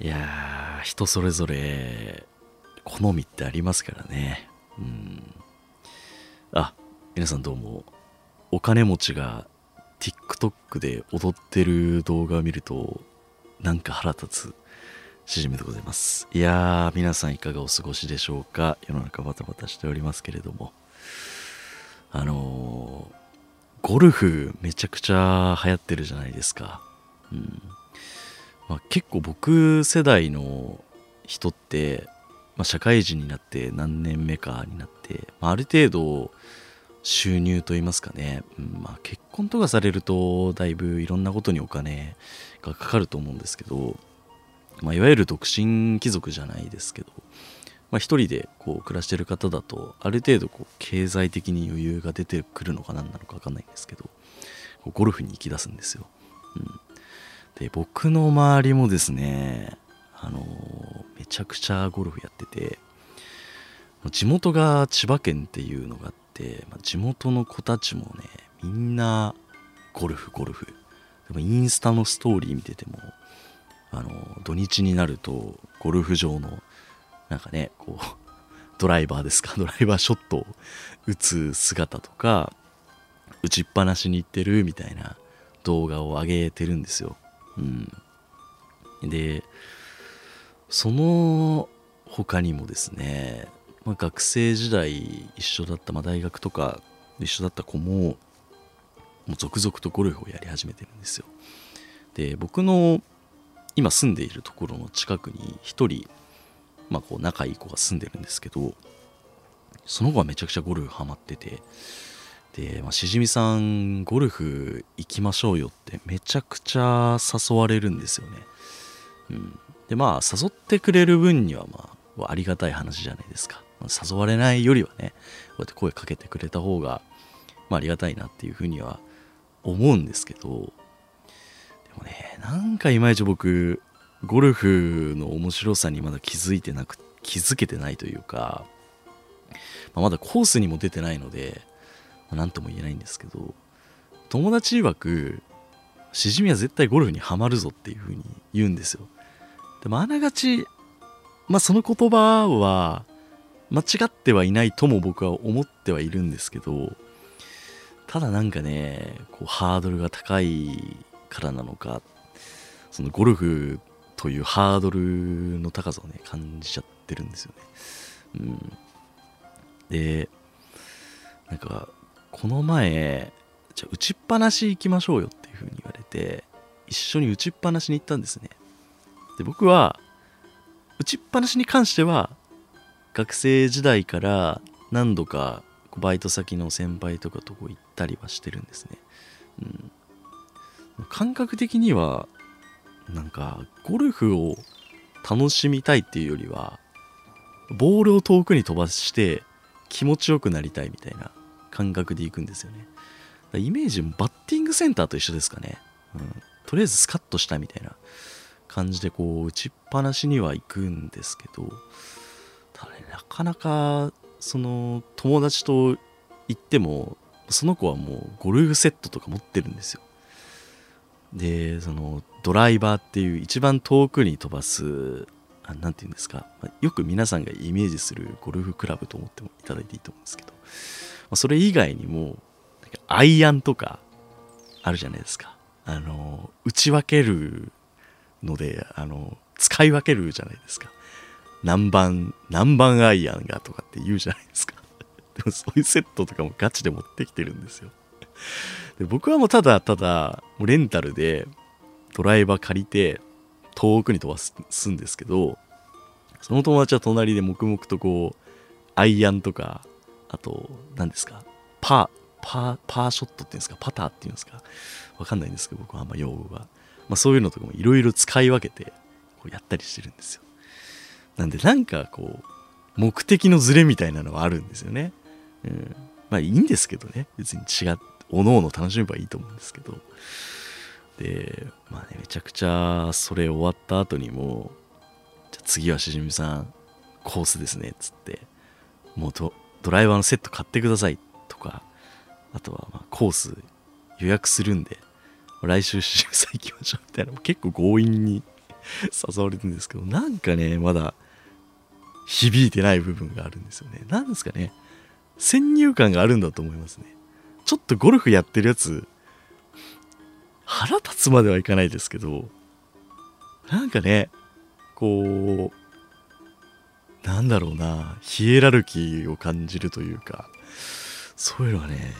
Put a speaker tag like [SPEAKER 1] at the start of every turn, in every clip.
[SPEAKER 1] いやー人それぞれ好みってありますからね。うん。あ皆さんどうもお金持ちが TikTok で踊ってる動画を見るとなんか腹立つしじみでございます。いやー皆さんいかがお過ごしでしょうか。世の中バタバタしておりますけれども。あのーゴルフめちゃくちゃ流行ってるじゃないですか。うん。まあ、結構僕世代の人って、まあ、社会人になって何年目かになって、まあ、ある程度収入といいますかね、うんまあ、結婚とかされるとだいぶいろんなことにお金がかかると思うんですけど、まあ、いわゆる独身貴族じゃないですけど、まあ、一人でこう暮らしてる方だとある程度こう経済的に余裕が出てくるのか何なのか分かんないんですけどゴルフに行き出すんですよ。うんで僕の周りもですねあのめちゃくちゃゴルフやってて地元が千葉県っていうのがあって、まあ地元の子たちもねみんなゴルフゴルフ。でもインスタのストーリー見ててもあの土日になるとゴルフ場のなんかねこうドライバーですか？ドライバーショットを打つ姿とか打ちっぱなしに行ってるみたいな動画を上げてるんですよ。でその他にもですね、まあ、学生時代一緒だった、まあ、大学とか一緒だった子ももう続々とゴルフをやり始めてるんですよ。で僕の今住んでいるところの近くに一人、まあ、こう仲いい子が住んでるんですけどその子はめちゃくちゃゴルフハマっててで、まあ、しじみさんゴルフ行きましょうよってめちゃくちゃ誘われるんですよね、うん、でまあ誘ってくれる分にはまあありがたい話じゃないですか、誘われないよりはねこうやって声かけてくれた方が、まあ、ありがたいなっていうふうには思うんですけど。でもねなんかいまいち僕ゴルフの面白さにまだ気づいてなく気づけてないというか、まあ、まだコースにも出てないので何とも言えないんですけど友達曰くしじみは絶対ゴルフにはまるぞっていう風に言うんですよ。でもあながちまあその言葉は間違ってはいないとも僕は思ってはいるんですけどただなんかねこうハードルが高いからなのかそのゴルフというハードルの高さをね感じちゃってるんですよね。うん。でなんかこの前じゃあ打ちっぱなし行きましょうよっていう風に言われて一緒に打ちっぱなしに行ったんですね。で僕は打ちっぱなしに関しては学生時代から何度かバイト先の先輩とかとこ行ったりはしてるんですね、うん、感覚的にはなんかゴルフを楽しみたいっていうよりはボールを遠くに飛ばして気持ちよくなりたいみたいな感覚でいくんですよね。イメージもバッティングセンターと一緒ですかね。うん、とりあえずスカッとしたみたいな感じでこう打ちっぱなしには行くんですけど、ただね、なかなかその友達と行っても、その子はもうゴルフセットとか持ってるんですよ。で、そのドライバーっていう一番遠くに飛ばす何て言うんですか、よく皆さんがイメージするゴルフクラブと思ってもいただいていいと思うんですけど、それ以外にもアイアンとかあるじゃないですか。あの打ち分けるのであの使い分けるじゃないですか。何番何番アイアンがとかって言うじゃないですか。でもそういうセットとかもガチで持ってきてるんですよ。で僕はもうただただもうレンタルでドライバー借りて遠くに飛ばすんですけどその友達は隣で黙々とこうアイアンとかあと何ですか？パーパーパーショットっていうんですか？パターっていうんですか？わかんないんですけど僕はあんま用語が、まあ、そういうのとかもいろいろ使い分けてこうやったりしてるんですよ。なんでなんかこう目的のズレみたいなのはあるんですよね、うん、まあいいんですけどね。別に違っおのおの楽しめばいいと思うんですけど。でまあねめちゃくちゃそれ終わった後にもじゃ次はしじみさんコースですねつってもうドドライバーのセット買ってくださいとかあとはまコース予約するんで来週しじみさん行きましょうみたいな結構強引に 誘われてるんですけど、なんかね、まだ響いてない部分があるんですよね。なんですかね。先入観があるんだと思いますね。ちょっとゴルフやってるやつ、腹立つまではいかないですけど、なんかね、こう、なんだろうな、ヒエラルキーを感じるというか、そういうのがね、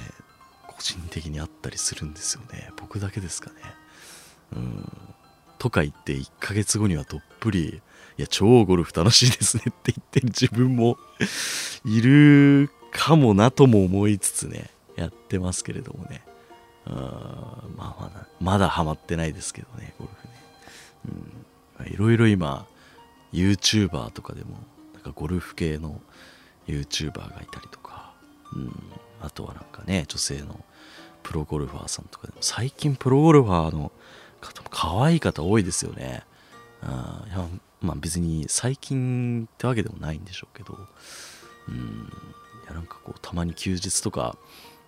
[SPEAKER 1] 個人的にあったりするんですよね。僕だけですかね。うん。とか言って1ヶ月後にはどっぷり、いや、超ゴルフ楽しいですねって言ってる自分もいるかもなとも思いつつね、やってますけれどもね。あまあまだ、まだハマってないですけどね、ゴルフね。うん。いろいろ今、YouTuber とかでも、なんかゴルフ系の YouTuber がいたりとか、うん。あとはなんかね、女性のプロゴルファーさんとかでも、最近プロゴルファーの方も可愛い方多いですよね。あいやまあ別に最近ってわけでもないんでしょうけど、うん、いやなんかこうたまに休日とか、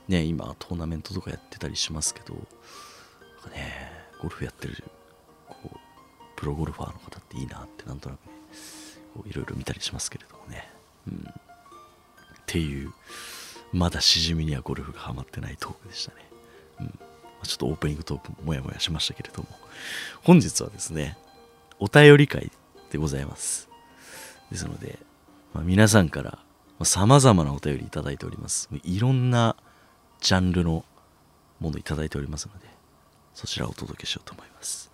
[SPEAKER 1] ね、今トーナメントとかやってたりしますけど、なんかね、ゴルフやってる、こう、プロゴルファーの方っていいなってなんとなくね、いろいろ見たりしますけれどもね。うん。っていう、まだしじみにはゴルフがハマってないトークでしたね。うん。ちょっとオープニングトークもやもやしましたけれども、本日はですね、お便り会でございます。ですので、まあ、皆さんからま様々なお便りいただいております。いろんなジャンルのものいただいておりますので、そちらをお届けしようと思います。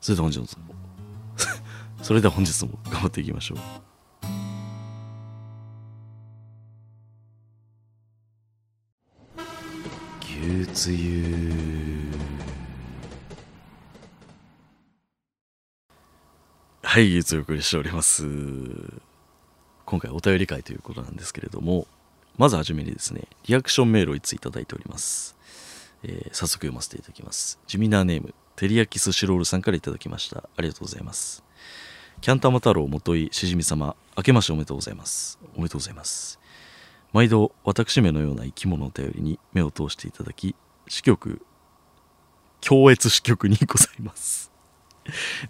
[SPEAKER 1] それでは本日も、それでは本日も頑張っていきましょう。牛つゆはい、いつお送りしております。今回お便り会ということなんですけれども、まずはじめにですね、リアクションメールをいついただいております。えー、早速読ませていただきます。ジミナーネーム、テリヤキスシロールさんからいただきました。ありがとうございます。キャンタマ太郎元井しじみ様、明けましておめでとうございます。おめでとうございます。毎度、私めのような生き物を頼りに目を通していただき、支局、強越支局にございます。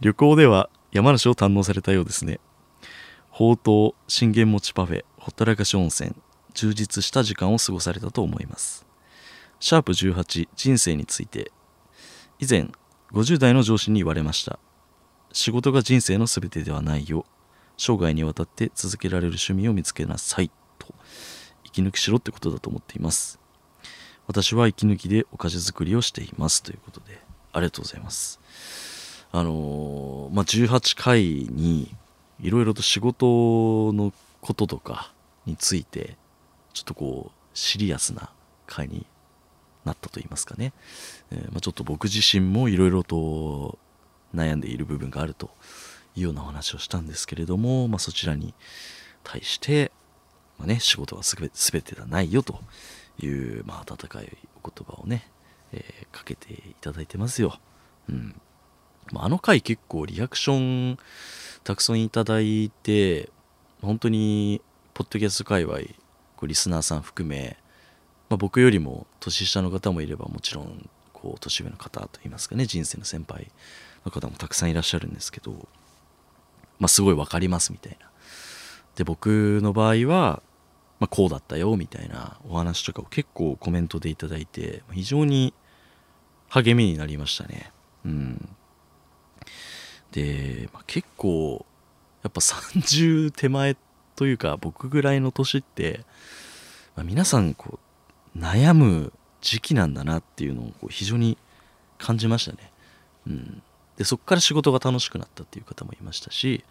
[SPEAKER 1] 旅行では山梨を堪能されたようですね。宝刀、信玄餅パフェ、ほったらかし温泉、充実した時間を過ごされたと思います。シャープ18、人生について、以前、50代の上司に言われました。仕事が人生の全てではないよ。生涯にわたって続けられる趣味を見つけなさい。と、息抜きしろってことだと思っています。私は息抜きでお菓子作りをしています。ということで、ありがとうございます。あのまあ、18回にいろいろと仕事のこととかについてちょっとこうシリアスな回になったと言いますかね、えー、まあ、ちょっと僕自身もいろいろと悩んでいる部分があるというようなお話をしたんですけれども、まあ、そちらに対して、まあね、仕事はすべ全てではないよという、まあ、温かいお言葉をね、えー、かけていただいてますよ。うんまあの回結構リアクションたくさんいただいて本当にポッドキャスト界隈こうリスナーさん含め、まあ、僕よりも年下の方もいればもちろんこう年上の方といいますかね人生の先輩の方もたくさんいらっしゃるんですけど、まあ、すごい分かりますみたいな。で僕の場合は、まあ、こうだったよみたいなお話とかを結構コメントでいただいて非常に励みになりましたね。うん。で、まあ、結構やっぱ30手前というか僕ぐらいの年って、まあ、皆さんこう悩む時期なんだなっていうのをこう非常に感じましたね。うん、でそこから仕事が楽しくなったっていう方もいましたし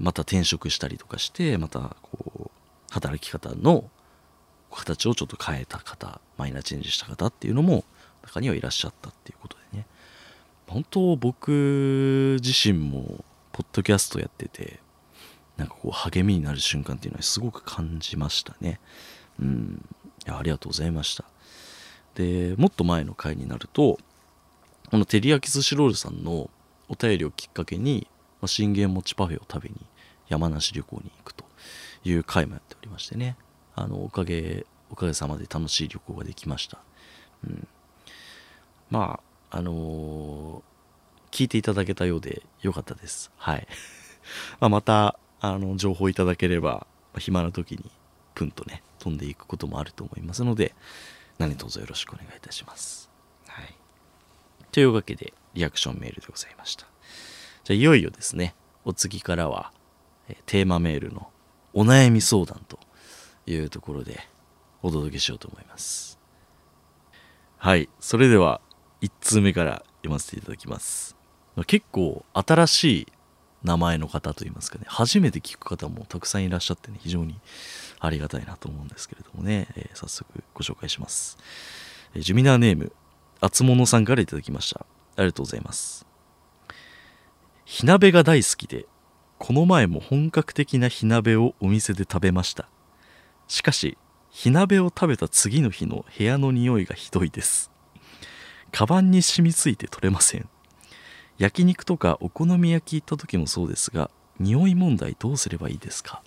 [SPEAKER 1] また転職したりとかしてまたこう働き方の形をちょっと変えた方マイナーチェンジした方っていうのも中にはいらっしゃったっていうことでね。本当僕自身もポッドキャストやっててなんかこう励みになる瞬間っていうのはすごく感じましたね。うん。いやありがとうございました。でもっと前の回になるとこのテリヤキスシロールさんのお便りをきっかけに、まあ、信玄餅パフェを食べに山梨旅行に行くという回もやっておりましてね。あのおかげおかげさまで楽しい旅行ができました、うん、まああのー、聞いていただけたようでよかったです。はい。ままたあの情報いただければ、暇な時にプンとね飛んでいくこともあると思いますので何卒よろしくお願いいたします。というわけでリアクションメールでございました。じゃあいよいよですねお次からはえテーマメールのお悩み相談というところでお届けしようと思います。はいそれでは1通目から読ませていただきます。結構新しい名前の方といいますかね初めて聞く方もたくさんいらっしゃってね非常にありがたいなと思うんですけれどもね、えー、早速ご紹介します、え、ジュミナーネームあつものさんから頂きました。ありがとうございます。火鍋が大好きでこの前も本格的な火鍋をお店で食べました。しかし火鍋を食べた次の日の部屋の匂いがひどいです。カバンに染みついて取れません。焼肉とかお好み焼き行った時もそうですが匂い問題どうすればいいですか？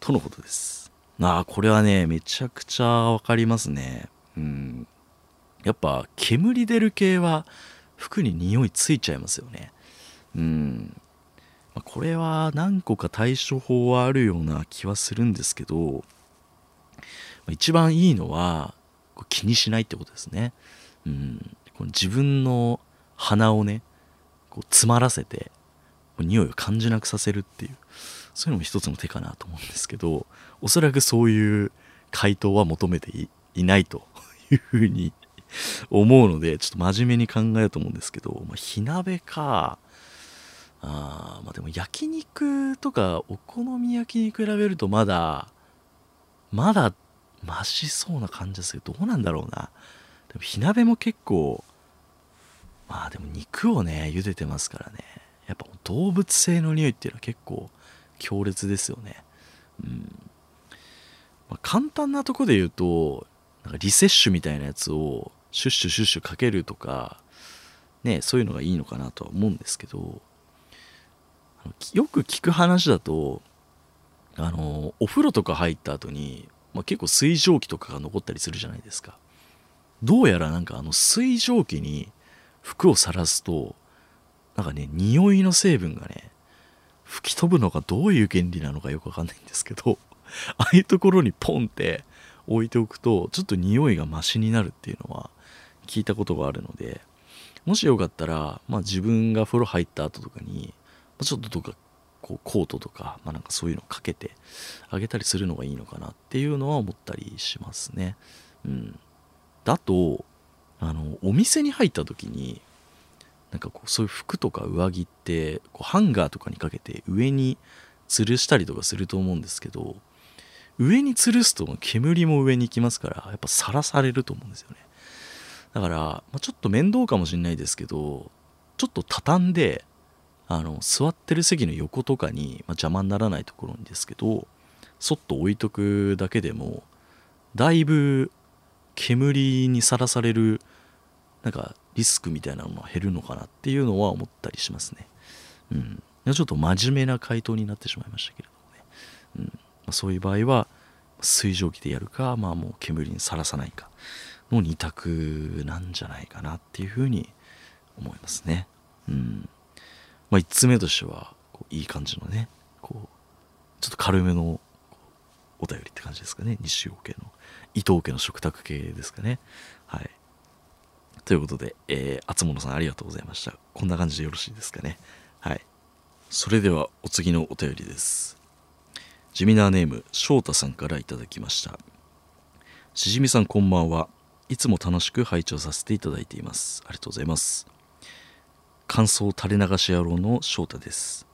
[SPEAKER 1] とのことです。ああこれはねめちゃくちゃわかりますね。うん。やっぱ煙出る系は服に匂いついちゃいますよね。うん。これは何個か対処法はあるような気はするんですけど一番いいのは気にしないってことですね。うん、この自分の鼻をねこう詰まらせて匂いを感じなくさせるっていう。そういうのも一つの手かなと思うんですけどおそらくそういう回答は求めていないというふうに思うのでちょっと真面目に考えようと思うんですけど、まあ、火鍋かあまあでも焼肉とかお好み焼きに比べるとまだまだマシそうな感じですけどどうなんだろうな。でも火鍋も結構まあでも肉をね茹でてますからね。やっぱ動物性の匂いっていうのは結構強烈ですよね。うん、まあ、簡単なとこで言うとなんかリセッシュみたいなやつをシュッシュシュッシュかけるとかねそういうのがいいのかなとは思うんですけどよく聞く話だとあのお風呂とか入った後にまあ、結構水蒸気とかが残ったりするじゃないですか。どうやらなんかあの水蒸気に服をさらすとなんかね匂いの成分がね吹き飛ぶのがどういう原理なのかよくわかんないんですけどああいうところにポンって置いておくとちょっと匂いがマシになるっていうのは聞いたことがあるのでもしよかったら、まあ、自分が風呂入った後とかにまちょっとどっかこうコートとか,、まあ、なんかそういうのかけてあげたりするのがいいのかなっていうのは思ったりしますね。うん、だとあのお店に入った時になんかこうそういう服とか上着ってこうハンガーとかにかけて上に吊るしたりとかすると思うんですけど上に吊るすと煙も上に行きますからやっぱさらされると思うんですよねだから、まあ、ちょっと面倒かもしれないですけどちょっと畳んであの座ってる席の横とかに、まあ、邪魔にならないところにですけどそっと置いとくだけでもだいぶ煙にさらされるなんかリスクみたいなのが減るのかなっていうのは思ったりしますね。うん、ちょっと真面目な回答になってしまいましたけれどもね。うんまあ、そういう場合は水蒸気でやるか、まあ、もう煙にさらさないかの2択なんじゃないかなっていうふうに思いますね。うん。まあ、1つ目としてはこういい感じのねこうちょっと軽めのお便りって感じですかね。西尾家の伊藤家の食卓系ですかね。はい。ということで、えー、厚物さんありがとうございました。こんな感じでよろしいですかね。はい。それではお次のお便りです。ジミナーネーム翔太さんからいただきました。しじみさんこんばんは。いつも楽しく拝聴させていただいています。ありがとうございます。感想垂れ流し野郎の翔太です。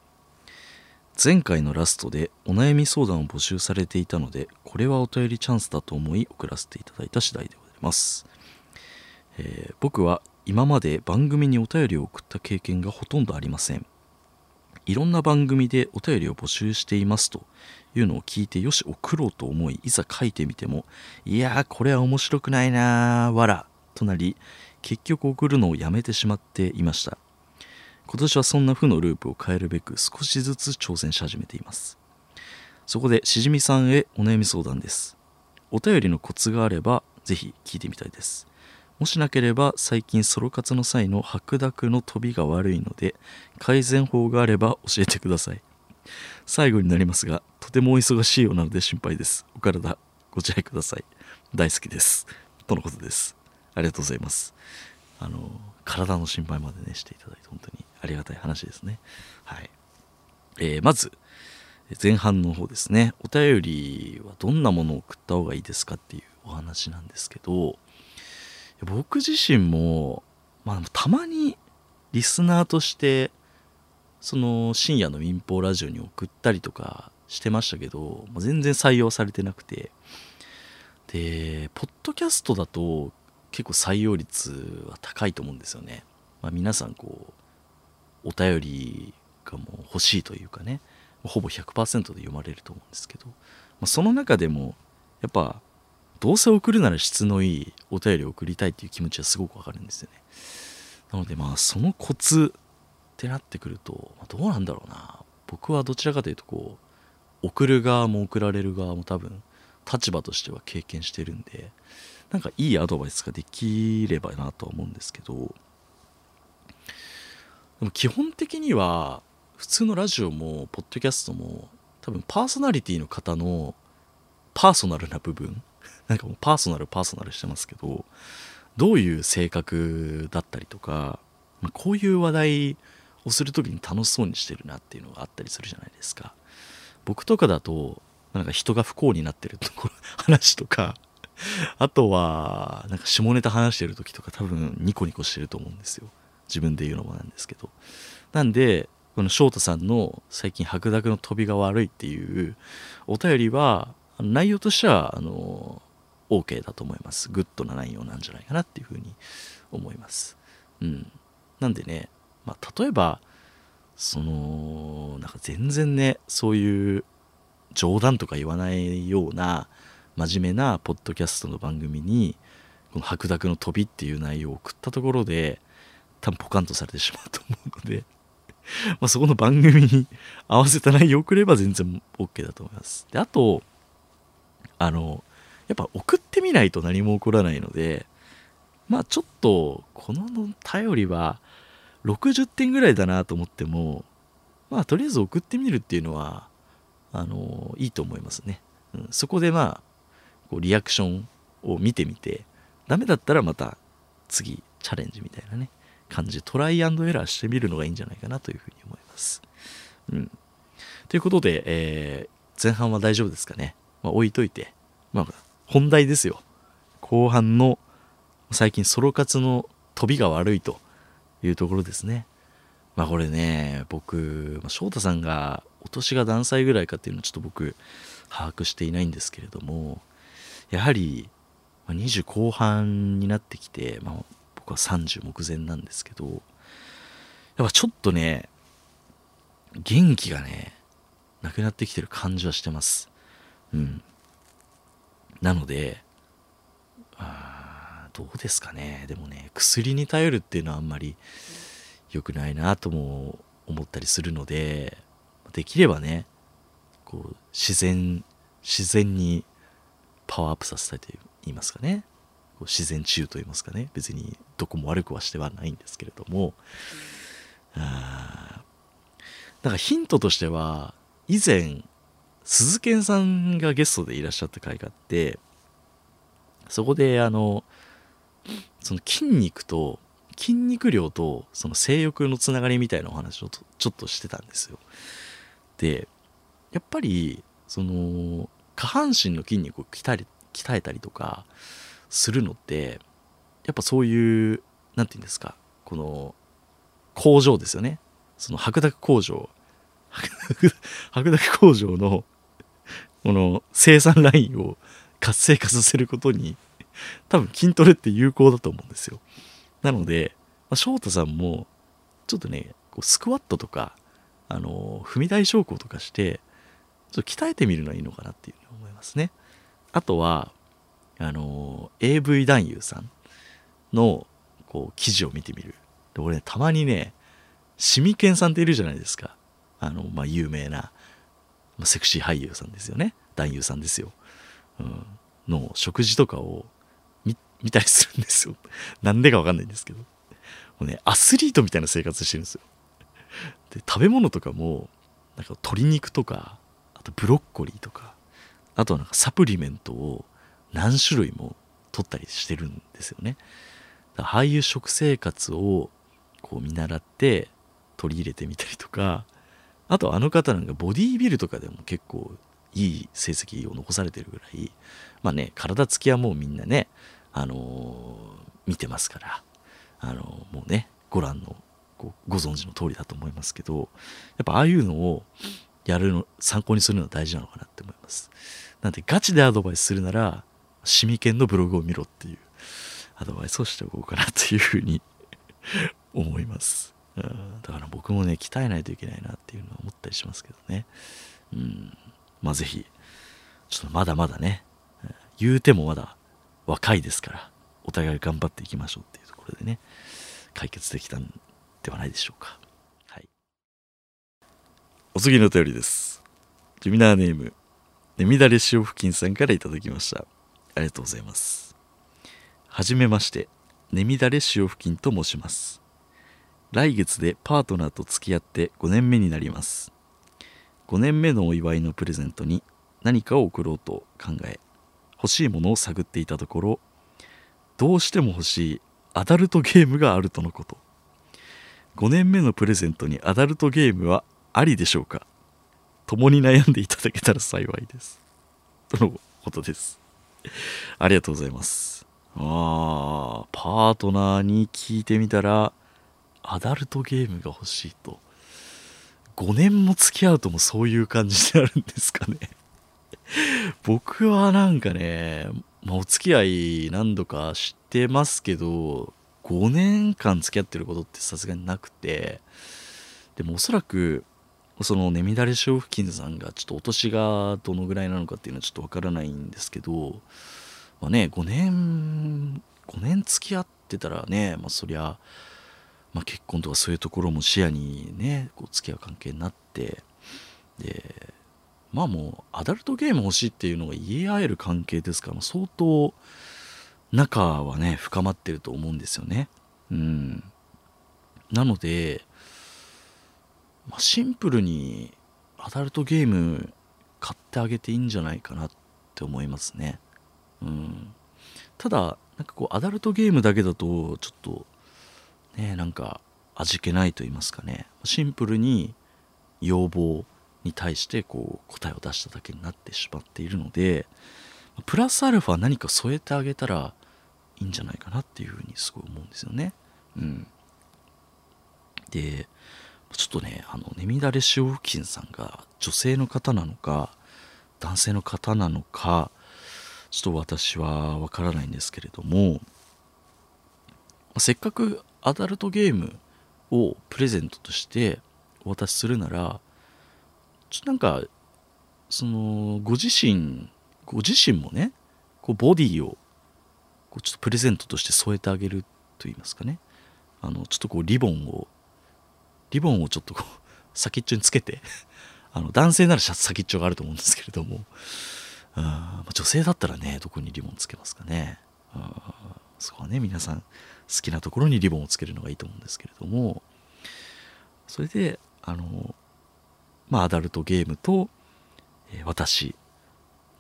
[SPEAKER 1] 前回のラストでお悩み相談を募集されていたのでこれはお便りチャンスだと思い送らせていただいた次第でございます、えー、僕は今まで番組にお便りを送った経験がほとんどありません。いろんな番組でお便りを募集していますというのを聞いてよし送ろうと思いいざ書いてみてもいやーこれは面白くないなーわらとなり結局送るのをやめてしまっていました。今年はそんな負のループを変えるべく少しずつ挑戦し始めています。そこでしじみさんへお悩み相談です。お便りのコツがあればぜひ聞いてみたいです。もしなければ最近ソロ活の際の白濁の飛びが悪いので改善法があれば教えてください。最後になりますがとてもお忙しいようなので心配です。お体ご自愛ください。大好きです。とのことです。ありがとうございます。あの体の心配までねしていただいて本当にありがたい話ですね。はい、えー、まず前半の方ですね。お便りはどんなものを送った方がいいですかっていうお話なんですけど僕自身も、まあ、たまにリスナーとしてその深夜の民放ラジオに送ったりとかしてましたけど全然採用されてなくて。でポッドキャストだと結構採用率は高いと思うんですよね、まあ、皆さんこうお便りがもう欲しいというかね。ほぼ100%で読まれると思うんですけど、まあ、その中でもやっぱどうせ送るなら質のいいお便りを送りたいっていう気持ちはすごくわかるんですよね。なのでまあそのコツってなってくると、ま、どうなんだろうな。僕はどちらかというとこう送る側も送られる側も多分立場としては経験してるんでなんかいいアドバイスができればなとは思うんですけどでも基本的には普通のラジオもポッドキャストも多分パーソナリティの方のパーソナルな部分なんかもうパーソナルパーソナルしてますけどどういう性格だったりとか、まあ、こういう話題をする時に楽しそうにしてるなっていうのがあったりするじゃないですか。僕とかだとなんか人が不幸になってるところ 話とかあとはなんか下ネタ話してる時とか多分ニコニコしてると思うんですよ。自分で言うのもなんですけど。なんでこの翔太さんの最近白濁の飛びが悪いっていうお便りは内容としてはあの OK だと思います。グッドな内容なんじゃないかなっていうふうに思います。うん。なんでね、まあ、例えば、その、なんか全然ね、そういう冗談とか言わないような真面目なポッドキャストの番組に、この白濁の飛びっていう内容を送ったところで、多分ポカンとされてしまうと思うので まあそこの番組に 合わせた内容を送れば全然 OK だと思います。で、あと、あの、やっぱ送ってみないと何も起こらないのでまあちょっとこの頼りは60点ぐらいだなと思ってもまあとりあえず送ってみるっていうのはあのいいと思いますね、うん、そこでまあこうリアクションを見てみてダメだったらまた次チャレンジみたいなね感じトライアンドエラーしてみるのがいいんじゃないかなというふうに思います。うん、ということで、えー、前半は大丈夫ですかね、まあ、置いといて、まあ、本題ですよ。後半の最近ソロ活の飛びが悪いというところですね。まあこれね僕、翔太さんがお年が何歳ぐらいかっていうのはちょっと僕把握していないんですけれどもやはり20後半になってきて、まあ、僕は30目前なんですけどやっぱちょっとね元気がねなくなってきてる感じはしてます。うん。なのであどうですかね。でもね薬に頼るっていうのはあんまり良くないなとも思ったりするのでできればねこう自然自然にパワーアップさせたいと言いますかね。こう自然治癒と言いますかね。別にどこも悪くはしてはないんですけれども。あなんかヒントとしては以前鈴賢さんがゲストでいらっしゃった回があってそこであのその筋肉と筋肉量とその性欲のつながりみたいなお話をちょっとしてたんですよ。でやっぱりその下半身の筋肉を鍛え鍛えたりとかするのってやっぱそういう何て言うんですかこの工場ですよね。その白濁工場 白濁工場のこの生産ラインを活性化させることに多分筋トレって有効だと思うんですよ。なので、まあ、翔太さんもちょっとねこうスクワットとかあの踏み台昇降とかしてちょっと鍛えてみるのはいいのかなっていうふうに思いますね。あとはあの AV 男優さんのこう記事を見てみる。で俺、ね、たまにねシミケンさんっているじゃないですか。あの、まあ、有名なまあ、セクシー俳優さんですよね男優さんですよ、うん、の食事とかを見たりするんですよ。なんでかわかんないんですけど。もうね、アスリートみたいな生活してるんですよ。で、食べ物とかも、なんか鶏肉とか、あとブロッコリーとか、あとはなんかサプリメントを何種類も取ったりしてるんですよね。だからああいう食生活をこう見習って取り入れてみたりとか、あとあの方なんかボディービルとかでも結構いい成績を残されてるぐらい、まあね、体つきはもうみんなね、あのー、見てますから、あのー、もうね、ご覧のごご存知の通りだと思いますけど、やっぱああいうのをやるの、参考にするのは大事なのかなって思います。なんでガチでアドバイスするなら、シミケンのブログを見ろっていうアドバイスをしておこうかなというふうに思います。うん、だから僕もね、鍛えないといけないなっていうのは思ったりしますけどね。うん。まあぜひ、ちょっとまだまだね、言うてもまだ若いですから、お互い頑張っていきましょうっていうところでね、解決できたんではないでしょうか。はい。お次のお便りです。ジュミナーネーム、ねみだれ塩付近さんから頂きました。ありがとうございます。はじめまして、ねみだれ塩付近と申します。来月でパートナーと付き合って5年目になります。5年目のお祝いのプレゼントに何かを贈ろうと考え欲しいものを探っていたところどうしても欲しいアダルトゲームがあるとのこと。5年目のプレゼントにアダルトゲームはありでしょうか？共に悩んでいただけたら幸いです。とのことです。ありがとうございます。あーパートナーに聞いてみたらアダルトゲームが欲しいと。5年も付き合うともそういう感じになるんですかね。僕はなんかね、まあ、お付き合い何度かしてますけど5年間付き合ってることってさすがになくて。でもおそらくそのねみだれ小付近さんがちょっとお年がどのぐらいなのかっていうのはちょっとわからないんですけどまあね5年5年付き合ってたらねまあそりゃまあ、結婚とかそういうところも視野にねこう付き合う関係になってでまあもうアダルトゲーム欲しいっていうのが言い合える関係ですから相当仲はね深まってると思うんですよね。うん、なので、まあ、シンプルにアダルトゲーム買ってあげていいんじゃないかなって思いますね。うん、ただなんかこうアダルトゲームだけだとちょっとねなんか味気ないと言いますかねシンプルに要望に対してこう答えを出しただけになってしまっているのでプラスアルファ何か添えてあげたらいいんじゃないかなっていうふうにすごい思うんですよね。うん、でちょっとねあのねみだれ塩付近さんが女性の方なのか男性の方なのかちょっと私はわからないんですけれどもせっかくアダルトゲームをプレゼントとしてお渡しするならちょっとなんかそのご自身ご自身もねこうボディをこうちょっとプレゼントとして添えてあげると言いますかね。あのちょっとこうリボンをリボンをちょっとこう先っちょにつけて あの男性ならシャツ先っちょがあると思うんですけれどもあ女性だったらねどこにリボンつけますかね。あそこはね皆さん。好きなところにリボンをつけるのがいいと思うんですけれどもそれであのまあアダルトゲームと、えー、私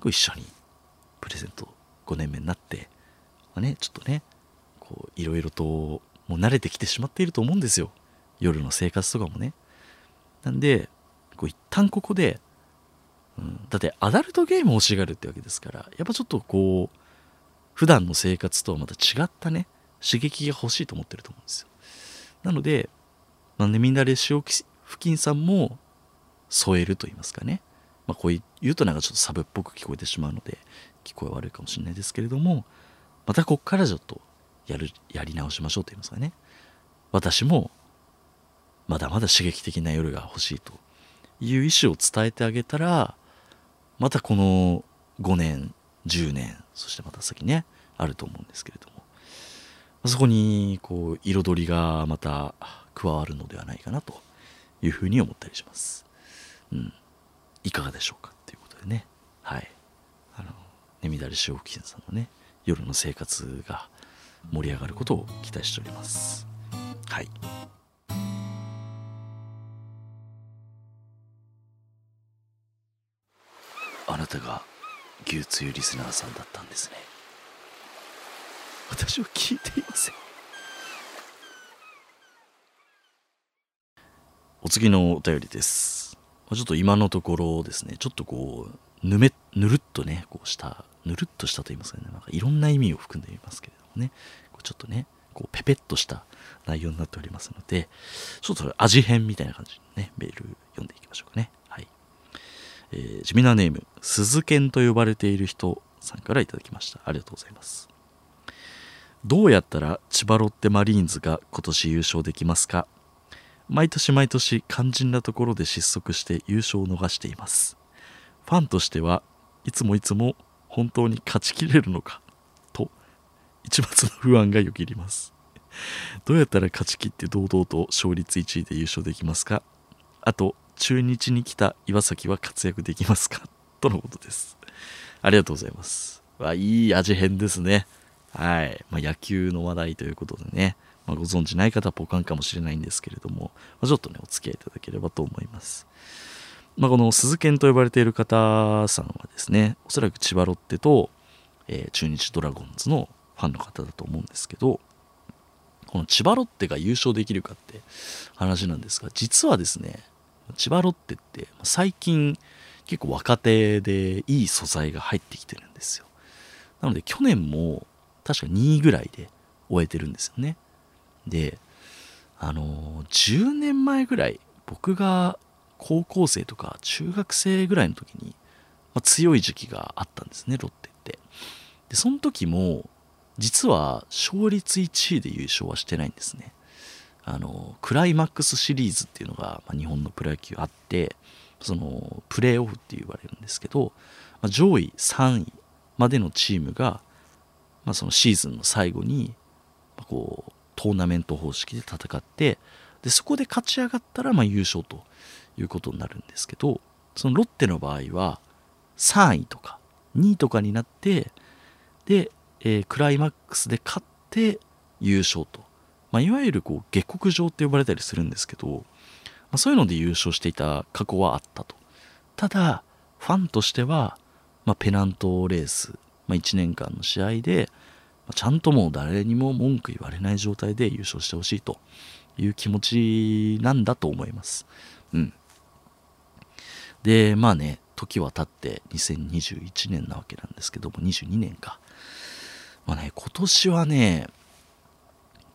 [SPEAKER 1] 一緒にプレゼント5年目になって、まあ、ねちょっとねこういろいろともう慣れてきてしまっていると思うんですよ。夜の生活とかもね。なんでこう一旦ここで、うん、だってアダルトゲームを欲しがるってわけですからやっぱちょっとこう普段の生活とはまた違ったね刺激が欲しいと思ってると思うんですよ。なのでなんでみんなで塩付近さんも添えると言いますかね、まあ、こう言うとなんかちょっとサブっぽく聞こえてしまうので聞こえ悪いかもしれないですけれどもまたこっからちょっとやるやり直しましょうと言いますかね。私もまだまだ刺激的な夜が欲しいという意思を伝えてあげたらまたこの5年10年そしてまた先ねあると思うんですけれども。そこにこう彩りがまた加わるのではないかなというふうに思ったりします。うん。いかがでしょうかっていうことでね。はい。あの、ねみだれ塩付近さんのね、夜の生活が盛り上がることを期待しておりますはいあなたが牛つゆリスナーさんだったんですね私は聞いていません。お次のお便りです。ちょっと今のところですね。ちょっとこうぬめぬるっとねこうしたぬるっとしたと言いますかね。なんかいろんな意味を含んでいますけれどもね。こうちょっとねこうペペッとした内容になっておりますのでちょっと味変みたいな感じでねメール読んでいきましょうかね。はい。えー、地味なネーム鈴剣と呼ばれている人さんからいただきました。ありがとうございます。どうやったら千葉ロッテマリーンズが今年優勝できますか？毎年毎年肝心なところで失速して優勝を逃しています。ファンとしてはいつもいつも本当に勝ちきれるのか？と一抹の不安がよぎります。どうやったら勝ちきって堂々と勝率1位で優勝できますか？あと中日に来た岩崎は活躍できますか？とのことです。ありがとうございます。わいい味変ですね。はい、まあ、野球の話題ということでねまあ、ご存知ない方はポカンかもしれないんですけれども、まあ、ちょっとね、お付き合いいただければと思います。まあ、この鈴研と呼ばれている方さんはですね、おそらく千葉ロッテと、えー、中日ドラゴンズのファンの方だと思うんですけど、この千葉ロッテが優勝できるかって話なんですが、実はですね、千葉ロッテって最近結構若手でいい素材が入ってきてるんですよ。なので去年も確か2位ぐらいで終えてるんですよね。であの10年前ぐらい僕が高校生とか中学生ぐらいの時に、まあ、強い時期があったんですねロッテってでその時も実は勝率1位で優勝はしてないんですねあのクライマックスシリーズっていうのが、まあ、日本のプロ野球あってそのプレーオフって言われるんですけど、まあ、上位3位までのチームが、まあ、そのシーズンの最後に、こうトーナメント方式で戦ってでそこで勝ち上がったらま優勝ということになるんですけどそのロッテの場合は3位とか2位とかになってで、えー、クライマックスで勝って優勝と、まあ、いわゆるこう下克上って呼ばれたりするんですけど、まあ、そういうので優勝していた過去はあったと。ただファンとしては、ま、ペナントレース、まあ、1年間の試合でちゃんともう誰にも文句言われない状態で優勝してほしいという気持ちなんだと思います。うん。で、まあね、時は経って2021年なわけなんですけども、22年か。まあね、今年はね、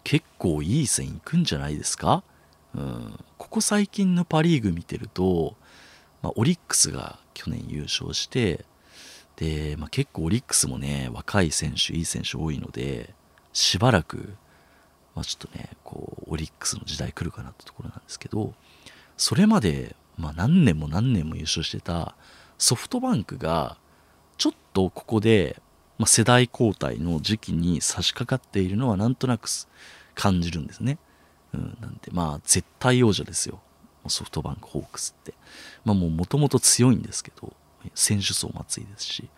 [SPEAKER 1] 結構いい線いくんじゃないですか？うん。ここ最近のパ・リーグ見てると、まあ、オリックスが去年優勝して、で、まあ、結構オリックスもね若い選手いい選手多いのでしばらく、まあ、ちょっとねこうオリックスの時代来るかなってところなんですけどそれまで、まあ、何年も何年も優勝してたソフトバンクがちょっとここで、まあ、世代交代の時期に差し掛かっているのはなんとなく感じるんですね。うん、なんでまあ絶対王者ですよソフトバンクホークスって。まあもうもともと強いんですけど選手層も厚いですし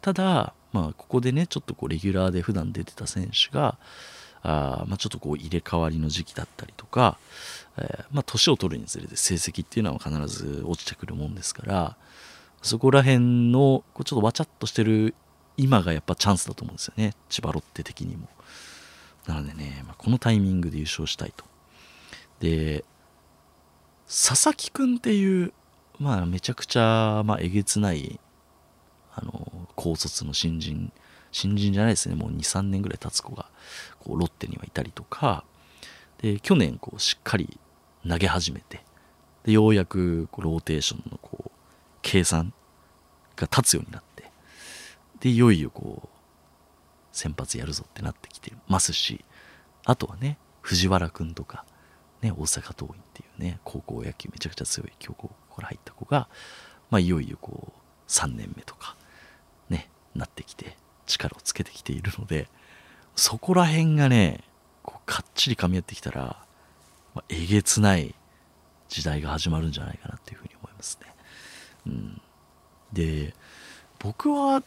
[SPEAKER 1] ただ、まあ、ここでねちょっとこうレギュラーで普段出てた選手があまあ、ちょっとこう入れ替わりの時期だったりとか、えー、まあ、年を取るにつれて成績っていうのは必ず落ちてくるもんですからそこら辺のこうちょっとわちゃっとしてる今がやっぱチャンスだと思うんですよね。千葉ロッテ的にも。なのでね、まあ、このタイミングで優勝したいと。で佐々木君っていうまあめちゃくちゃ、まあ、えげつないあの高卒の新人新人じゃないですね。もう23年ぐらい経つ子がこうロッテにはいたりとか。で去年こうしっかり投げ始めて。でようやくこうローテーションのこう計算が立つようになって。でいよいよこう先発やるぞってなってきてますし。あとはね藤原君とか、ね、大阪桐蔭っていうね高校野球めちゃくちゃ強い強豪から入った子が、まあ、いよいよこう3年目とかねなってきて力をつけてきているのでそこら辺がねこうかっちり噛み合ってきたら、まあ、えげつない時代が始まるんじゃないかなっていうふうに思いますね。うん、で僕は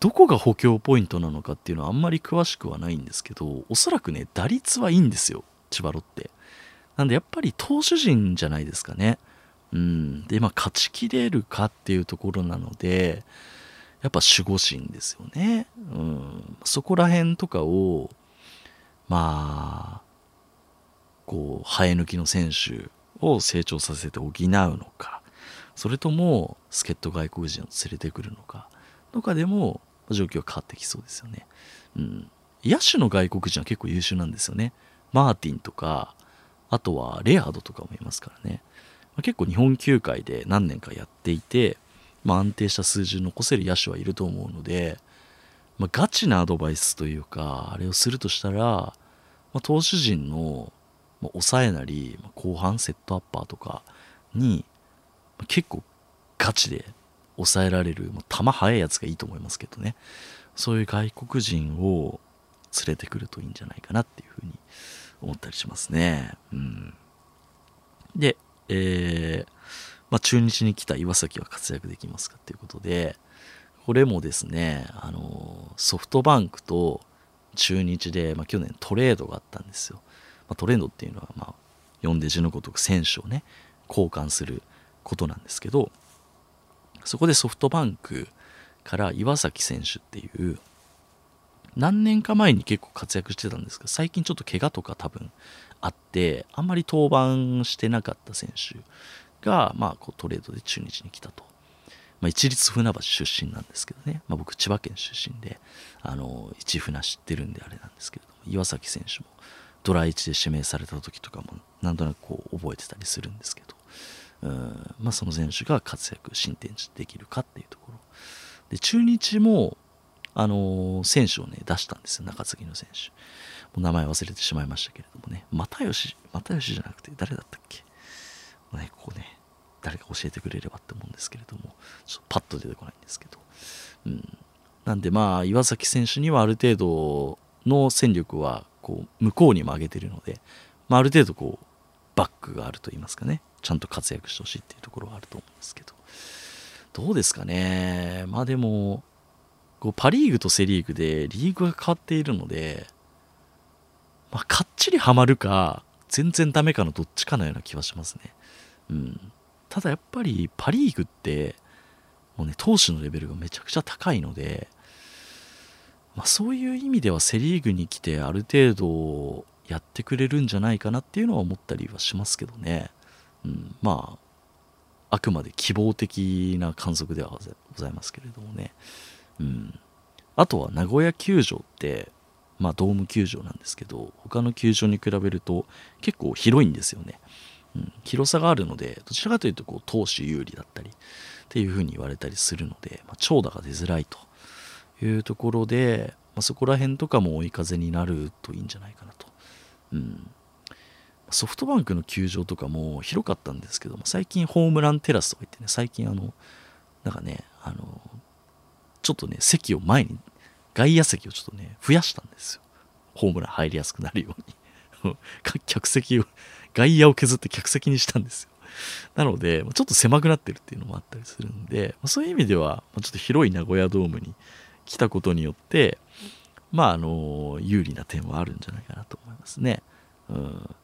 [SPEAKER 1] どこが補強ポイントなのかっていうのはあんまり詳しくはないんですけどおそらくね打率はいいんですよ千葉ロッテ。なんでやっぱり投手陣じゃないですかね。うん。でまあ勝ちきれるかっていうところなのでやっぱ守護神ですよね、うん、そこら辺とかをまあこう生え抜きの選手を成長させて補うのかそれとも助っ人外国人を連れてくるのかとかでも状況は変わってきそうですよね、うん、野手の外国人は結構優秀なんですよね。マーティンとかあとはレアードとかもいますからね、あ、結構日本球界で何年かやっていて、まあ、安定した数字を残せる野手はいると思うので、まあ、ガチなアドバイスというかあれをするとしたら、まあ、投手陣の抑えなり後半セットアッパーとかに結構ガチで抑えられる球速いやつがいいと思いますけどねそういう外国人を連れてくるといいんじゃないかなっていうふうに思ったりしますね。うん、で、えー、まあ、中日に来た岩崎は活躍できますかっていうことでこれもですねあのソフトバンクと中日で、まあ、去年トレードがあったんですよ。まあ、トレンドっていうのは、まあ、読んで字のごとく選手をね交換することなんですけどそこでソフトバンクから岩崎選手っていう何年か前に結構活躍してたんですけど最近ちょっと怪我とか多分あってあんまり登板してなかった選手が、まあ、こうトレードで中日に来たと。まあ、一律船橋出身なんですけどね、まあ、僕千葉県出身であの一船知ってるんであれなんですけど岩崎選手もドラ1で指名された時とかもなんとなくこう覚えてたりするんですけど。うんまあその選手が活躍進展できるかっていうところ。で中日もあの、選手をね出したんですよ中継ぎの選手。名前忘れてしまいましたけれどもね。又吉又吉じゃなくて誰だったっけ？ねここね誰か教えてくれればって思うんですけれどもちょっとパッと出てこないんですけど。うん。なんでまあ岩崎選手にはある程度の戦力はこう向こうにも上げてるので、まあ、ある程度こうバックがあると言いますかね。ちゃんと活躍してほしいっていうところはあると思うんですけど。どうですかね。まあでもこうパ・リーグとセ・リーグでリーグが変わっているので、まあ、かっちりはまるか全然ダメかのどっちかのような気はしますね。うん、ただやっぱりパ・リーグってもうね投手のレベルがめちゃくちゃ高いのでまあ、そういう意味ではセ・リーグに来てある程度やってくれるんじゃないかなっていうのは思ったりはしますけどね、うん、まああくまで希望的な観測ではございますけれどもね、うん、あとは名古屋球場ってまあドーム球場なんですけど他の球場に比べると結構広いんですよね、うん、広さがあるのでどちらかというとこう投手有利だったりっていうふうに言われたりするので、まあ、長打が出づらいというところで、まあ、そこら辺とかも追い風になるといいんじゃないかなと。うん、ソフトバンクの球場とかも広かったんですけども最近ホームランテラスとか言ってね最近あのなんかねあのちょっとね席を前に外野席をちょっとね増やしたんですよ。ホームラン入りやすくなるように。客席を外野を削って客席にしたんですよ。なのでちょっと狭くなってるっていうのもあったりするんでそういう意味ではちょっと広い名古屋ドームに来たことによってまああの有利な点はあるんじゃないかなと思いますね。うん、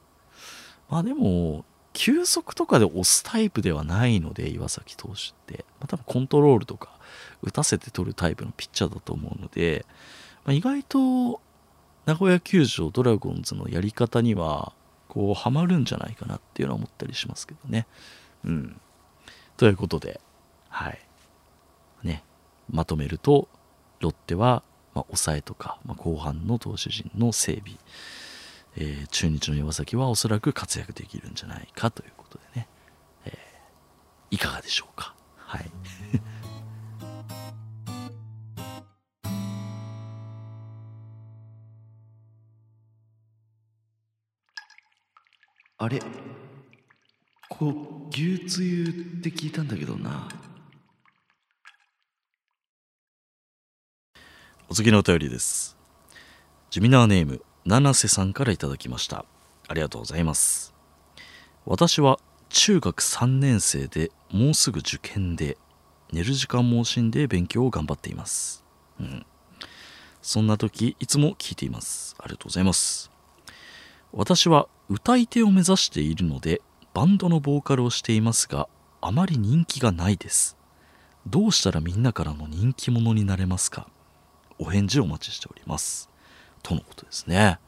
[SPEAKER 1] まあでも球速とかで押すタイプではないので岩崎投手って、まあ、多分コントロールとか打たせて取るタイプのピッチャーだと思うので、まあ、意外と名古屋球場ドラゴンズのやり方にはこうハマるんじゃないかなっていうのは思ったりしますけどね。うん、ということではい。ね。まとめるとロッテは、まあ、抑えとか、まあ、後半の投手陣の整備、えー、中日の岩崎はおそらく活躍できるんじゃないかということでね、えー、いかがでしょうか？はい。あれ？こう牛つゆって聞いたんだけどな。お次のお便りです。ジミナーネーム、七瀬さんからいただきました。ありがとうございます。私は中学3年生でもうすぐ受験で寝る時間も惜しんで勉強を頑張っています。うんそんな時いつも聞いていますありがとうございます私は歌い手を目指しているのでバンドのボーカルをしていますがあまり人気がないですどうしたらみんなからの人気者になれますか？お返事をお待ちしておりますとのことですね。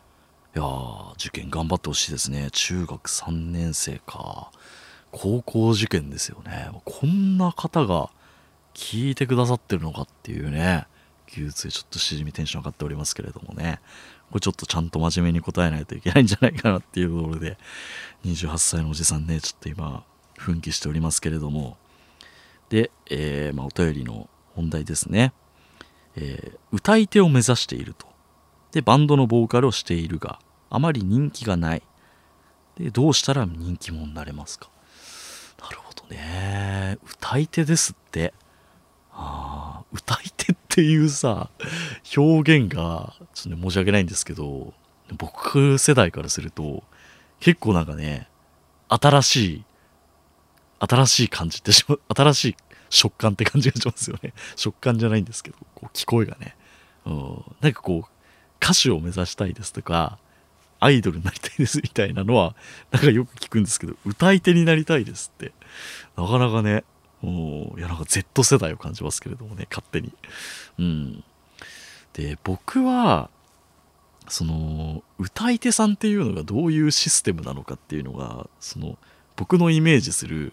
[SPEAKER 1] いやー受験頑張ってほしいですね。中学3年生か。高校受験ですよね。こんな方が聞いてくださってるのかっていうね。技術でちょっとしじみテンション上がっておりますけれどもね。これちょっとちゃんと真面目に答えないといけないんじゃないかなっていうところで。28歳のおじさんねちょっと今奮起しておりますけれども。で、えーまあ、お便りの本題ですね、えー歌い手を目指していると。でバンドのボーカルをしているがあまり人気がない。でどうしたら人気者になれますか？なるほどね。歌い手ですって。あ歌い手っていうさ表現がちょっとね申し訳ないんですけど僕世代からすると結構なんかね新しい新しい感じってしま新しい食感って感じがしますよね。食感じゃないんですけどこう聞こえがね、うん、なんかこう歌手を目指したいですとかアイドルになりたいですみたいなのはなんかよく聞くんですけど歌い手になりたいですってなかなかねもういやなんか Z 世代を感じますけれどもね勝手に。うん。で僕はその歌い手さんっていうのがどういうシステムなのかっていうのがその僕のイメージする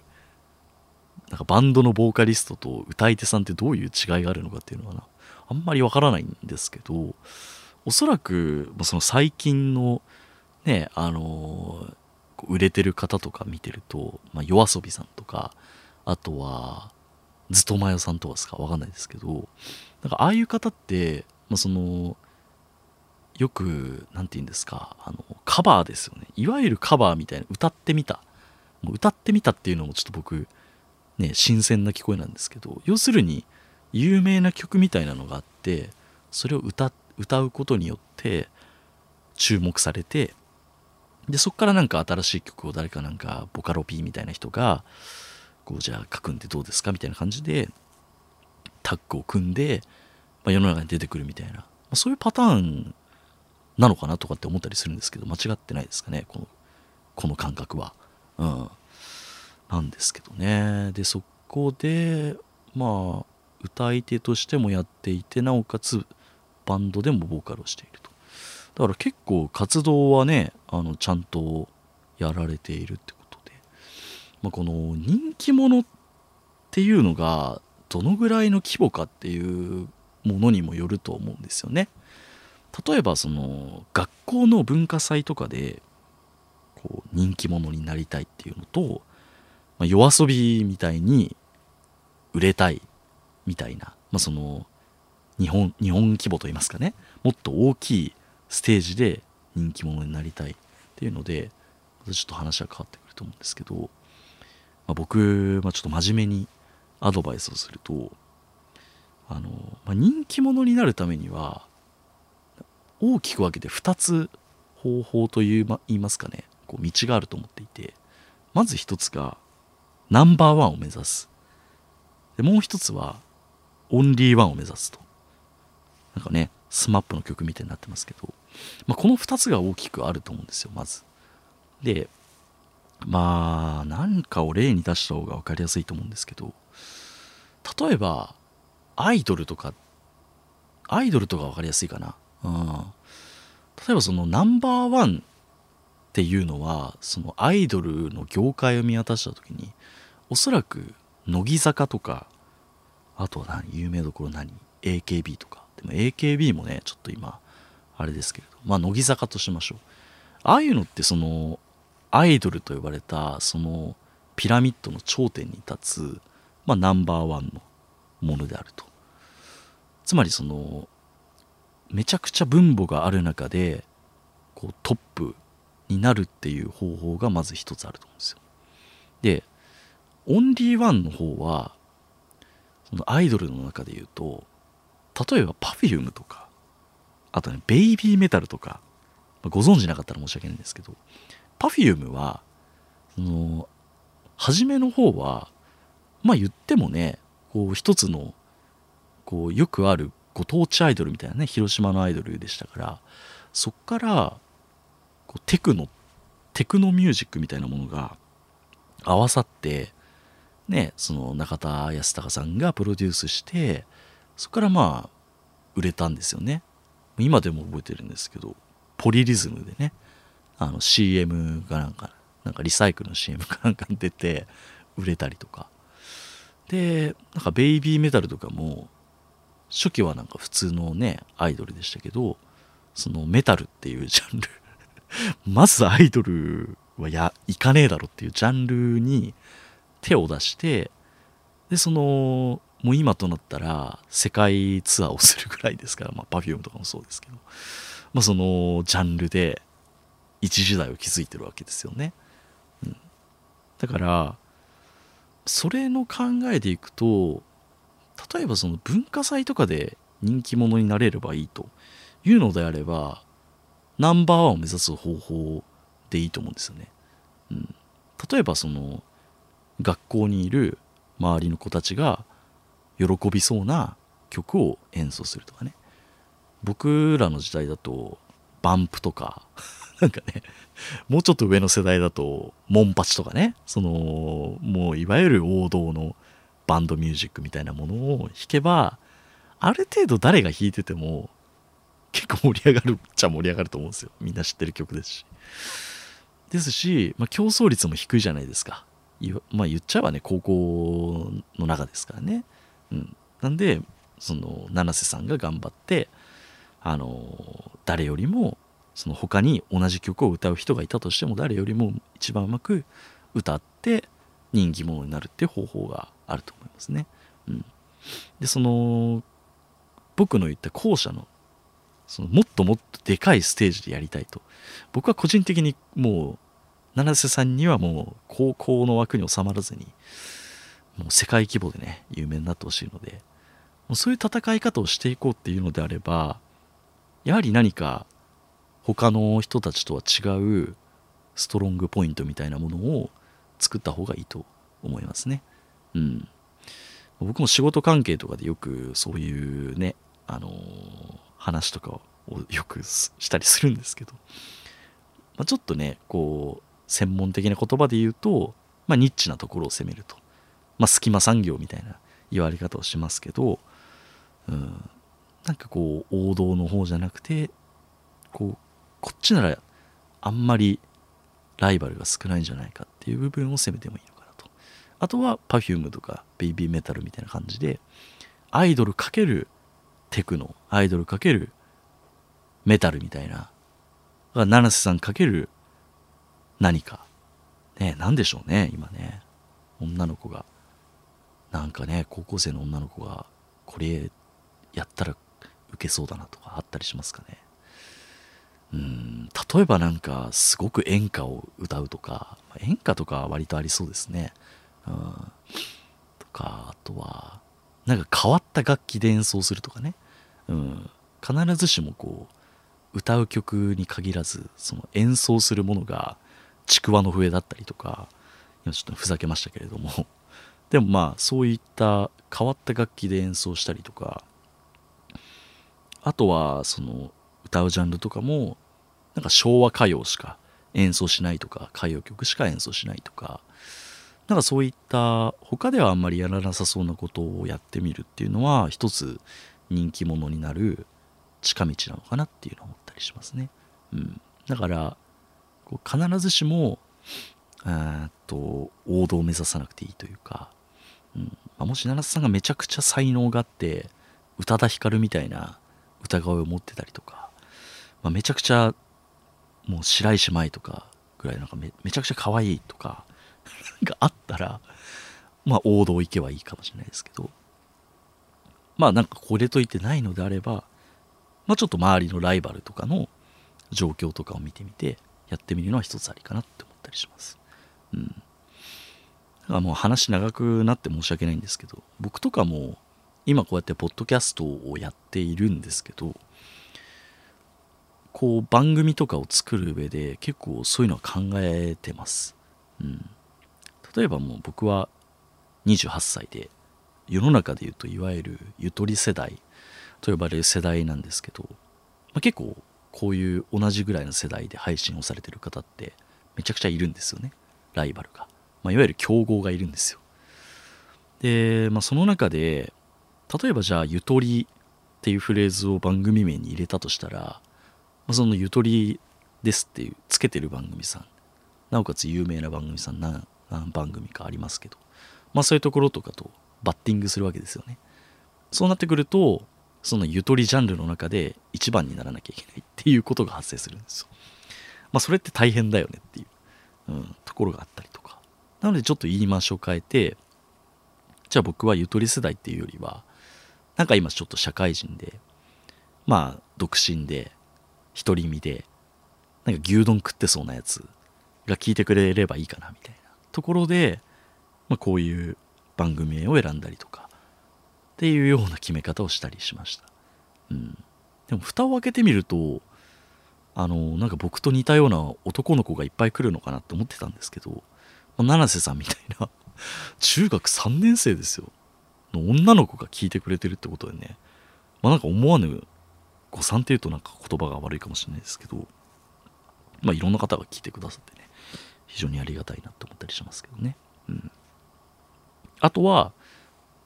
[SPEAKER 1] なんかバンドのボーカリストと歌い手さんってどういう違いがあるのかっていうのはなあんまりわからないんですけどおそらくまその最近のねあの売れてる方とか見てると、まあ、夜遊びさんとかあとはずとまよさんとかですか？わかんないですけどなんかああいう方って、まあ、そのよく何て言うんですか？あのカバーですよね。いわゆるカバーみたいな歌ってみた。もう歌ってみたっていうのもちょっと僕ね新鮮な聞こえなんですけど要するに有名な曲みたいなのがあってそれを歌っ歌うことによって注目されてでそこからなんか新しい曲を誰かなんかボカロ P みたいな人がこうじゃあ書くんでどうですかみたいな感じでタッグを組んで、まあ、世の中に出てくるみたいな、まあ、そういうパターンなのかなとかって思ったりするんですけど間違ってないですかねこのこの感覚は。うん、なんですけどねでそこでまあ歌い手としてもやっていてなおかつバンドでもボーカルをしていると。だから結構活動はねあのちゃんとやられているってことで、まあ、この人気者っていうのがどのぐらいの規模かっていうものにもよると思うんですよね。例えばその学校の文化祭とかでこう人気者になりたいっていうのと、まあ、夜遊びみたいに売れたいみたいな、まあ、その日本日本規模といいますかね。もっと大きいステージで人気者になりたいっていうのでちょっと話は変わってくると思うんですけど、まあ、僕、まあ、ちょっと真面目にアドバイスをするとあの、まあ、人気者になるためには大きく分けて2つ方法という、ま、言いますかね。こう道があると思っていてまず一つがナンバーワンを目指す。でもう一つはオンリーワンを目指すと。なんかね SMAP の曲みたいになってますけど、まあ、この2つが大きくあると思うんですよまず。でまあなんかを例に出した方が分かりやすいと思うんですけど。例えばアイドルとかアイドルとか分かりやすいかな、うん、例えばそのナンバーワンっていうのはそのアイドルの業界を見渡した時におそらく乃木坂とかあとは何有名どころ何 AKB とか。でも AKB もねちょっと今あれですけれどまあ乃木坂としましょう。ああいうのってそのアイドルと呼ばれたそのピラミッドの頂点に立つ、まあ、ナンバーワンのものであると。つまりそのめちゃくちゃ分母がある中でこうトップになるっていう方法がまず一つあると思うんですよ。でオンリーワンの方はそのアイドルの中で言うと例えば Perfume とかあとねベイビーメタルとかご存知なかったら申し訳ないんですけど Perfume はその初めの方はまあ言ってもねこう一つのこうよくあるご当地アイドルみたいなね広島のアイドルでしたからそっからこうテクノテクノミュージックみたいなものが合わさってねその中田康隆さんがプロデュースしてそこからまあ売れたんですよね。今でも覚えてるんですけどポリリズムでねあの CM がなんかなんかリサイクルの CM かなんか出て売れたりとか。でなんかベイビーメタルとかも初期はなんか普通のねアイドルでしたけどそのメタルっていう ジャンルまずアイドルはやいかねえだろっていうジャンルに手を出してでそのもう今となったら世界ツアーをするぐらいですから、まあ、Perfume とかもそうですけど、まあ、そのジャンルで一時代を築いてるわけですよね。うん、だからそれの考えでいくと例えばその文化祭とかで人気者になれればいいというのであればナンバーワンを目指す方法でいいと思うんですよね。うん、例えばその学校にいる周りの子たちが喜びそうな曲を演奏するとかね。僕らの時代だとバンプとか なんかねもうちょっと上の世代だとモンパチとかね。そのもういわゆる王道のバンドミュージックみたいなものを弾けばある程度誰が弾いてても結構盛り上がるっちゃ盛り上がると思うんですよ。みんな知ってる曲ですし。ですし、まあ、競争率も低いじゃないですか。まあ言っちゃえばね高校の中ですからね、なんでその七瀬さんが頑張ってあの誰よりもその他に同じ曲を歌う人がいたとしても誰よりも一番うまく歌って人気者になるっていう方法があると思いますね。うん、でその僕の言った後者のそのもっともっとでかいステージでやりたいと僕は個人的にもう七瀬さんにはもう高校の枠に収まらずにもう世界規模でね有名になってほしいのでもうそういう戦い方をしていこうっていうのであればやはり何か他の人たちとは違うストロングポイントみたいなものを作った方がいいと思いますね。うん。僕も仕事関係とかでよくそういうね、あのー、話とかをよくしたりするんですけど、まあ、ちょっとね、こう、専門的な言葉で言うと、まあ、ニッチなところを攻めると。まあ、隙間産業みたいな言われ方をしますけど、うん、なんかこう、王道の方じゃなくて、こう、こっちならあんまりライバルが少ないんじゃないかっていう部分を攻めてもいいのかなと。あとは Perfume とか Baby Metal みたいな感じでアイドル×テクノ、アイドル×メタルみたいな。七瀬さん×何か。ね何でしょうね、今ね。女の子が。なんかね、高校生の女の子がこれやったらウケそうだなとかあったりしますかね。うん。例えばなんかすごく演歌を歌うとか演歌とかは割とありそうですね、うん、とかあとはなんか変わった楽器で演奏するとかね、うん、必ずしもこう歌う曲に限らずその演奏するものがちくわの笛だったりとか今ちょっとふざけましたけれども。でもまあそういった変わった楽器で演奏したりとかあとはその歌うジャンルとかもなんか昭和歌謡しか演奏しないとか歌謡曲しか演奏しないとかなんかそういった他ではあんまりやらなさそうなことをやってみるっていうのは一つ人気者になる近道なのかなっていうのを思ったりしますね。うん、だからこう必ずしもと王道を目指さなくていいというか、うんまあ、もし七瀬さんがめちゃくちゃ才能があって宇多田ヒカルみたいな歌声を持ってたりとか、まあ、めちゃくちゃもう白石舞とかぐらいなんかめめちゃくちゃ可愛いとか があったらまあ王道行けばいいかもしれないですけどまあなんかこれといってないのであればまあちょっと周りのライバルとかの状況とかを見てみてやってみるのは一つありかなって思ったりします。うん。だからもう話長くなって申し訳ないんですけど僕とかも今こうやってポッドキャストをやっているんですけどこう番組とかを作る上で結構そういうのは考えてます。うん、例えばもう僕は28歳で世の中で言うといわゆるゆとり世代と呼ばれる世代なんですけど、まあ、結構こういう同じぐらいの世代で配信をされてる方ってめちゃくちゃいるんですよねライバルが、まあ、いわゆる競合がいるんですよ。で、まあ、その中で例えばじゃあゆとりっていうフレーズを番組名に入れたとしたら、まあ、そのゆとりですっていうつけてる番組さんなおかつ有名な番組さん何何番組かありますけどまあそういうところとかとバッティングするわけですよね。そうなってくるとそのゆとりジャンルの中で一番にならなきゃいけないっていうことが発生するんですよ。まあそれって大変だよねっていう、うん、ところがあったりとか。なのでちょっと言い回しを変えてじゃあ僕はゆとり世代っていうよりはなんか今ちょっと社会人でまあ独身で独り身でなんか牛丼食ってそうなやつが聞いてくれればいいかなみたいな。ところで、まあ、こういう番組を選んだりとかっていうような決め方をしたりしました。うん、でも蓋を開けてみるとあのなんか僕と似たような男の子がいっぱい来るのかなって思ってたんですけど、まあ、七瀬さんみたいな中学3年生ですよの女の子が聞いてくれてるってことでねまあなんか思わぬ誤算っていうとなんか言葉が悪いかもしれないですけどまあいろんな方が聞いてくださってね非常にありがたいなって思ったりしますけどね。うん。あとは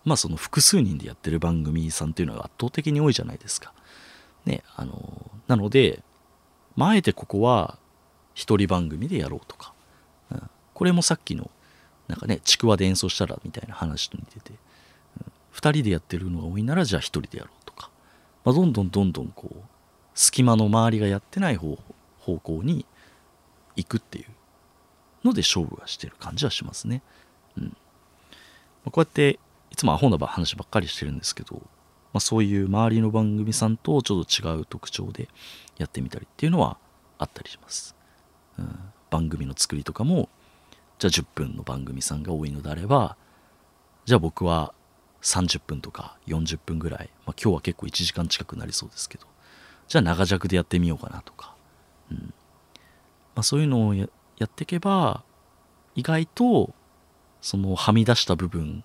[SPEAKER 1] まあその複数人でやってる番組さんっていうのが圧倒的に多いじゃないですか。ねあのなのでまああえてここは一人番組でやろうとか、うん、これもさっきのなんかねちくわで演奏したらみたいな話と似てて、うん、2人でやってるのが多いならじゃあ1人でやろうとか、まあ、どんどんどんどんこう隙間の周りがやってない方方向に行くっていうので勝負はしてる感じはしますね。うん。まあ、こうやっていつもアホな話ばっかりしてるんですけど、まあ、そういう周りの番組さんとちょっと違う特徴でやってみたりっていうのはあったりします。うん、番組の作りとかもじゃあ10分の番組さんが多いのであればじゃあ僕は30分とか40分ぐらい、まあ、今日は結構1時間近くなりそうですけどじゃあ長尺でやってみようかなとか、うん。まあ、そういうのをやっていけば意外とそのはみ出した部分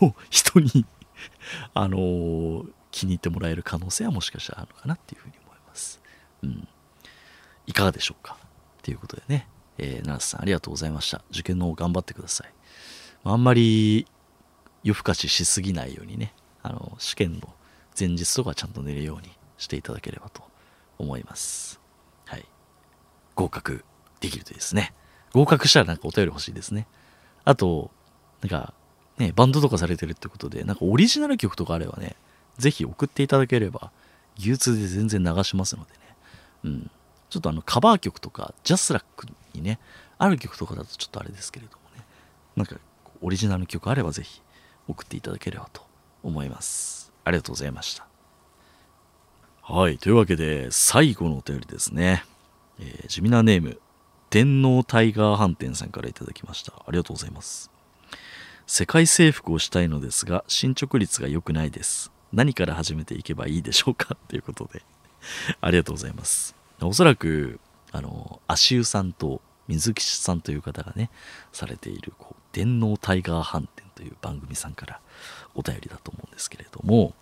[SPEAKER 1] の人に あのー、気に入ってもらえる可能性はもしかしたらあるのかなっていうふうに思います。うん、いかがでしょうか？ということでねえー、ナースさんありがとうございました。受験の方頑張ってください。あんまり夜更かししすぎないようにね、あの試験の前日とかちゃんと寝るようにしていただければと思います。はい。合格できるといいですね。合格したらなんかお便り欲しいですね。あと、なんか、ね、バンドとかされてるってことで、なんかオリジナル曲とかあればね、ぜひ送っていただければ、流通で全然流しますのでね。うん。ちょっとあのカバー曲とか、ジャスラックにね、ある曲とかだとちょっとあれですけれどもね、なんかオリジナル曲あればぜひ送っていただければと思います。ありがとうございました。はい、というわけで最後のお便りですね。えー、地味なネーム、天皇タイガー飯店さんから頂きました。ありがとうございます。世界征服をしたいのですが進捗率が良くないです。何から始めていけばいいでしょうか？ということでありがとうございます。おそらく、あの、足湯さんと水木さんという方がね、されている、こう、電脳タイガー飯店という番組さんからお便りだと思うんですけれども、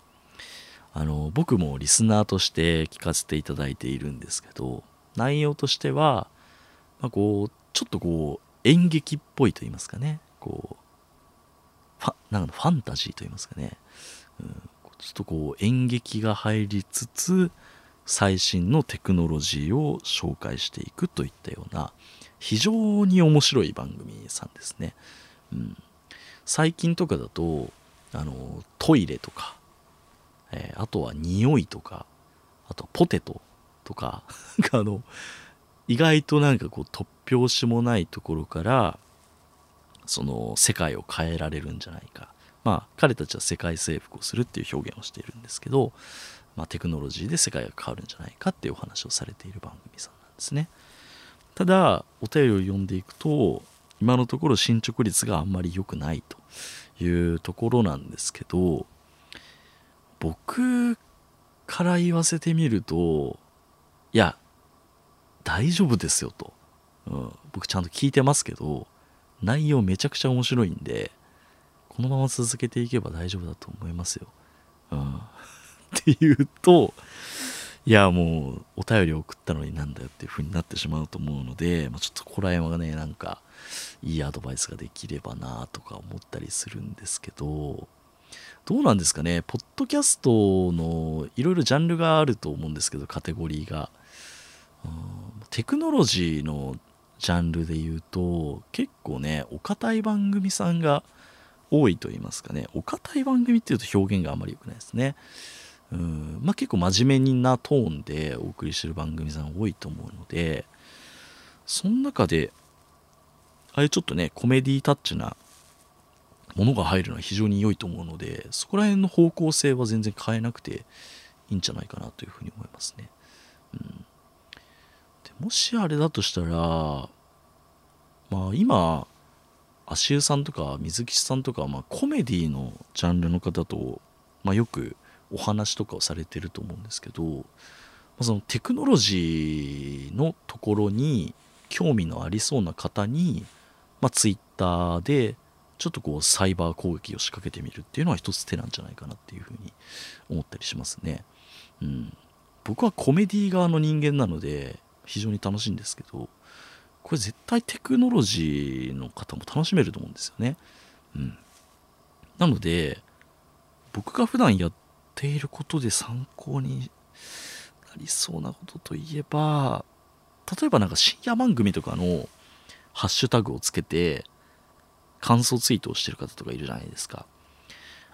[SPEAKER 1] あの、僕もリスナーとして聞かせていただいているんですけど、内容としては、まあ、こう、ちょっとこう、演劇っぽいと言いますかね、こう、ファなんかファンタジーと言いますかね、うん、ちょっとこう演劇が入りつつ最新のテクノロジーを紹介していくといったような非常に面白い番組さんですね。うん、最近とかだとあのトイレとか、えー、あとは匂いとかあとはポテトとか あの意外となんかこう突拍子もないところからその世界を変えられるんじゃないかまあ彼たちは世界征服をするっていう表現をしているんですけどまあ、テクノロジーで世界が変わるんじゃないかっていうお話をされている番組さんなんですね。ただお便りを読んでいくと今のところ進捗率があんまり良くないというところなんですけど僕から言わせてみるといや大丈夫ですよと、うん、僕ちゃんと聞いてますけど内容めちゃくちゃ面白いんでこのまま続けていけば大丈夫だと思いますよ。うん。っていうといやもうお便り送ったのになんだよっていう風になってしまうと思うので、まあ、ちょっとここら辺はねなんかいいアドバイスができればなとか思ったりするんですけどどうなんですかね？ポッドキャストのいろいろジャンルがあると思うんですけどカテゴリーが。テクノロジーのジャンルで言うと結構ねお堅い番組さんが多いと言いますかね。お堅い番組っていうと表現があまり良くないですね。うんまあ結構真面目なトーンでお送りしてる番組さん多いと思うのでその中でああいうちょっとねコメディタッチなものが入るのは非常に良いと思うのでそこら辺の方向性は全然変えなくていいんじゃないかなというふうに思いますね。うん、もしあれだとしたらまあ今足湯さんとか水木さんとか、まあ、コメディのジャンルの方と、まあ、よくお話とかをされてると思うんですけど、まあ、そのテクノロジーのところに興味のありそうな方に、まあ、ツイッターでちょっとこうサイバー攻撃を仕掛けてみるっていうのは一つ手なんじゃないかなっていうふうに思ったりしますね。うん、僕はコメディ側の人間なので非常に楽しいんですけどこれ絶対テクノロジーの方も楽しめると思うんですよね。うん、なので僕が普段やっていることで参考になりそうなことといえば例えばなんか深夜番組とかのハッシュタグをつけて感想ツイートをしてる方とかいるじゃないですか。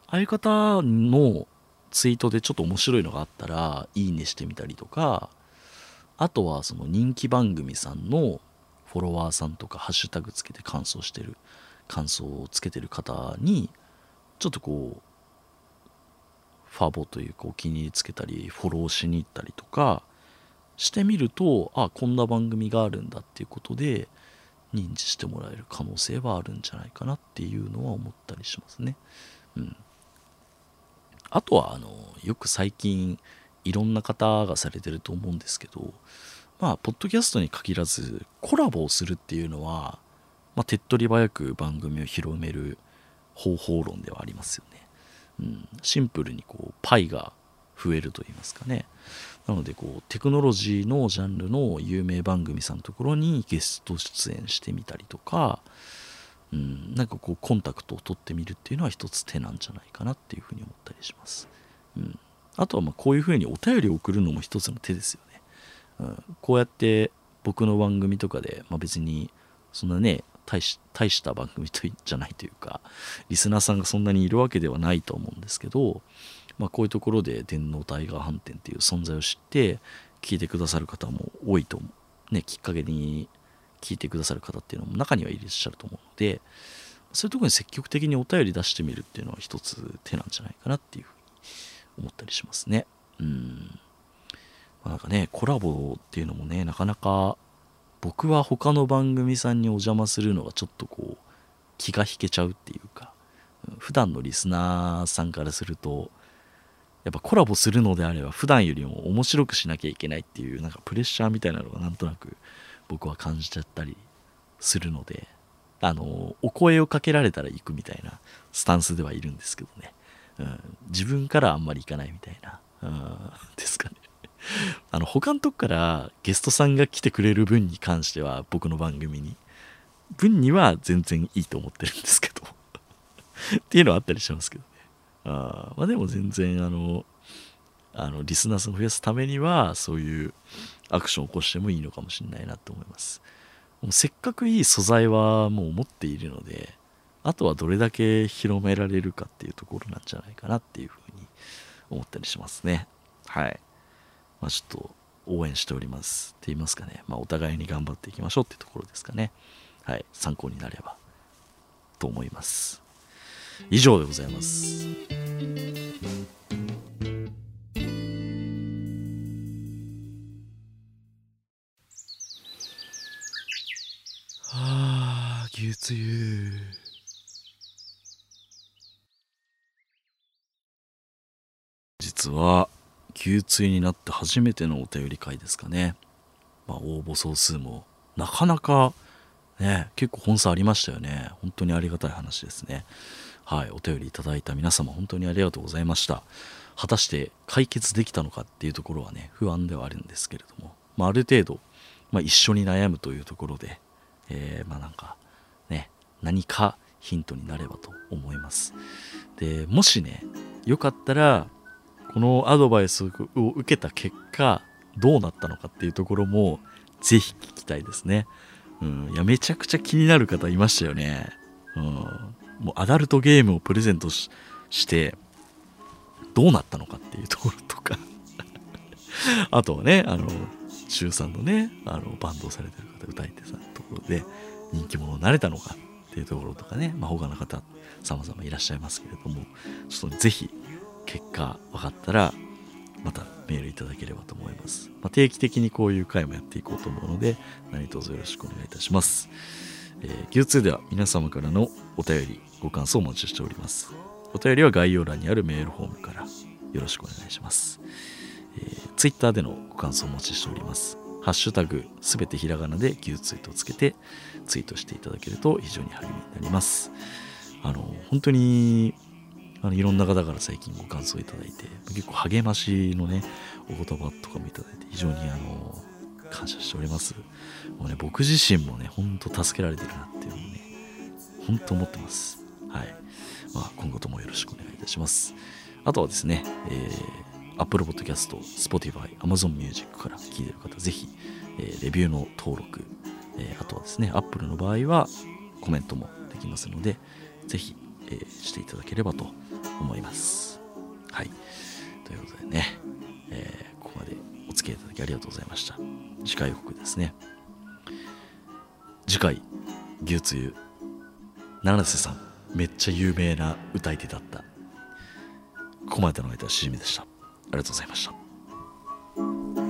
[SPEAKER 1] ああいう方のツイートでちょっと面白いのがあったらいいねしてみたりとかあとはその人気番組さんのフォロワーさんとかハッシュタグつけて感想してる感想をつけてる方にちょっとこうファボというかお気に入りつけたりフォローしに行ったりとかしてみるとあこんな番組があるんだっていうことで認知してもらえる可能性はあるんじゃないかなっていうのは思ったりしますね。うん、あとはあのよく最近いろんな方がされてると思うんですけどまあポッドキャストに限らずコラボをするっていうのは、まあ、手っ取り早く番組を広める方法論ではありますよね。うん、シンプルにこうパイが増えると言いますかね。なのでこうテクノロジーのジャンルの有名番組さんのところにゲスト出演してみたりとか、うん、なんかこうコンタクトを取ってみるっていうのは一つ手なんじゃないかなっていうふうに思ったりします。うん、あとはまこういうふうにお便りを送るのも一つの手ですよね。うん、こうやって僕の番組とかで、まあ、別にそんなね大した番組とじゃないというかリスナーさんがそんなにいるわけではないと思うんですけどまあ、こういうところで電脳タイガー飯店っていう存在を知って聞いてくださる方も多いと思うねきっかけに聞いてくださる方っていうのも中にはいらっしゃると思うのでそういうとこに積極的にお便り出してみるっていうのは一つ手なんじゃないかなっていうふうに思ったりしますね。うん。まあ、なんかねコラボっていうのもねなかなか僕は他の番組さんにお邪魔するのがちょっとこう気が引けちゃうっていうか普段のリスナーさんからするとやっぱコラボするのであれば普段よりも面白くしなきゃいけないっていうなんかプレッシャーみたいなのがなんとなく僕は感じちゃったりするのであのお声をかけられたら行くみたいなスタンスではいるんですけどね、ん、自分からあんまり行かないみたいな、うん、ですかね。あの他のとこからゲストさんが来てくれる分に関しては僕の番組に。分には全然いいと思ってるんですけど。っていうのはあったりしますけどね。あまあでも全然あのあのリスナーさんを増やすためにはそういうアクションを起こしてもいいのかもしれないなと思います。もうせっかくいい素材はもう持っているのであとはどれだけ広められるかっていうところなんじゃないかなっていうふうに思ったりしますね。はい。まあちょっと応援しておりますって言いますかね。まあお互いに頑張っていきましょうっていうところですかね。はい。参考になればと思います。以上でございます。はあ牛つゆ。は牛つゆになって初めてのお便り会ですかね、まあ、応募総数もなかなかね結構本数ありましたよね。本当にありがたい話ですね。はい、お便りいただいた皆様本当にありがとうございました。果たして解決できたのかっていうところはね不安ではあるんですけれども、まあ、ある程度、まあ、一緒に悩むというところで、えー、まあなんかね何かヒントになればと思います。でもしねよかったらこのアドバイスを受けた結果どうなったのかっていうところもぜひ聞きたいですね。うん、いやめちゃくちゃ気になる方いましたよね。うん、もうアダルトゲームをプレゼントしてどうなったのかっていうところとか。あとはねあの中3のねあのバンドをされてる方歌い手さんのところで人気者になれたのかっていうところとかね、まあ、他の方様々いらっしゃいますけれども。ちょっとぜひ結果分かったらまたメールいただければと思います、まあ、定期的にこういう回もやっていこうと思うので何卒よろしくお願いいたします、えー、Q2 では皆様からのお便りご感想をお待ちしております。お便りは概要欄にあるメールフォームからよろしくお願いします、えー、Twitter でのご感想をお待ちしております。ハッシュタグすべてひらがなで Q ツイートをつけてツイートしていただけると非常に励みになります。あの本当にあのいろんな方から最近ご感想いただいて結構励ましのねお言葉とかもいただいて非常にあの感謝しております。もうね僕自身もねほんと助けられてるなっていうのをねほんと思ってます。はい、まあ、今後ともよろしくお願いいたします。あとはですね、えー、Apple Podcast、Spotify、Amazon Music から聞いてる方ぜひ、えー、レビューの登録、えー、あとはですね Apple の場合はコメントもできますのでぜひ、えー、していただければと思います。はい。ということでね、えー、ここまでお付き合いいただきありがとうございました。次回予告ですね。次回、牛つゆ、七瀬さん、めっちゃ有名な歌い手だった。ここまでの間はしじみでした。ありがとうございました。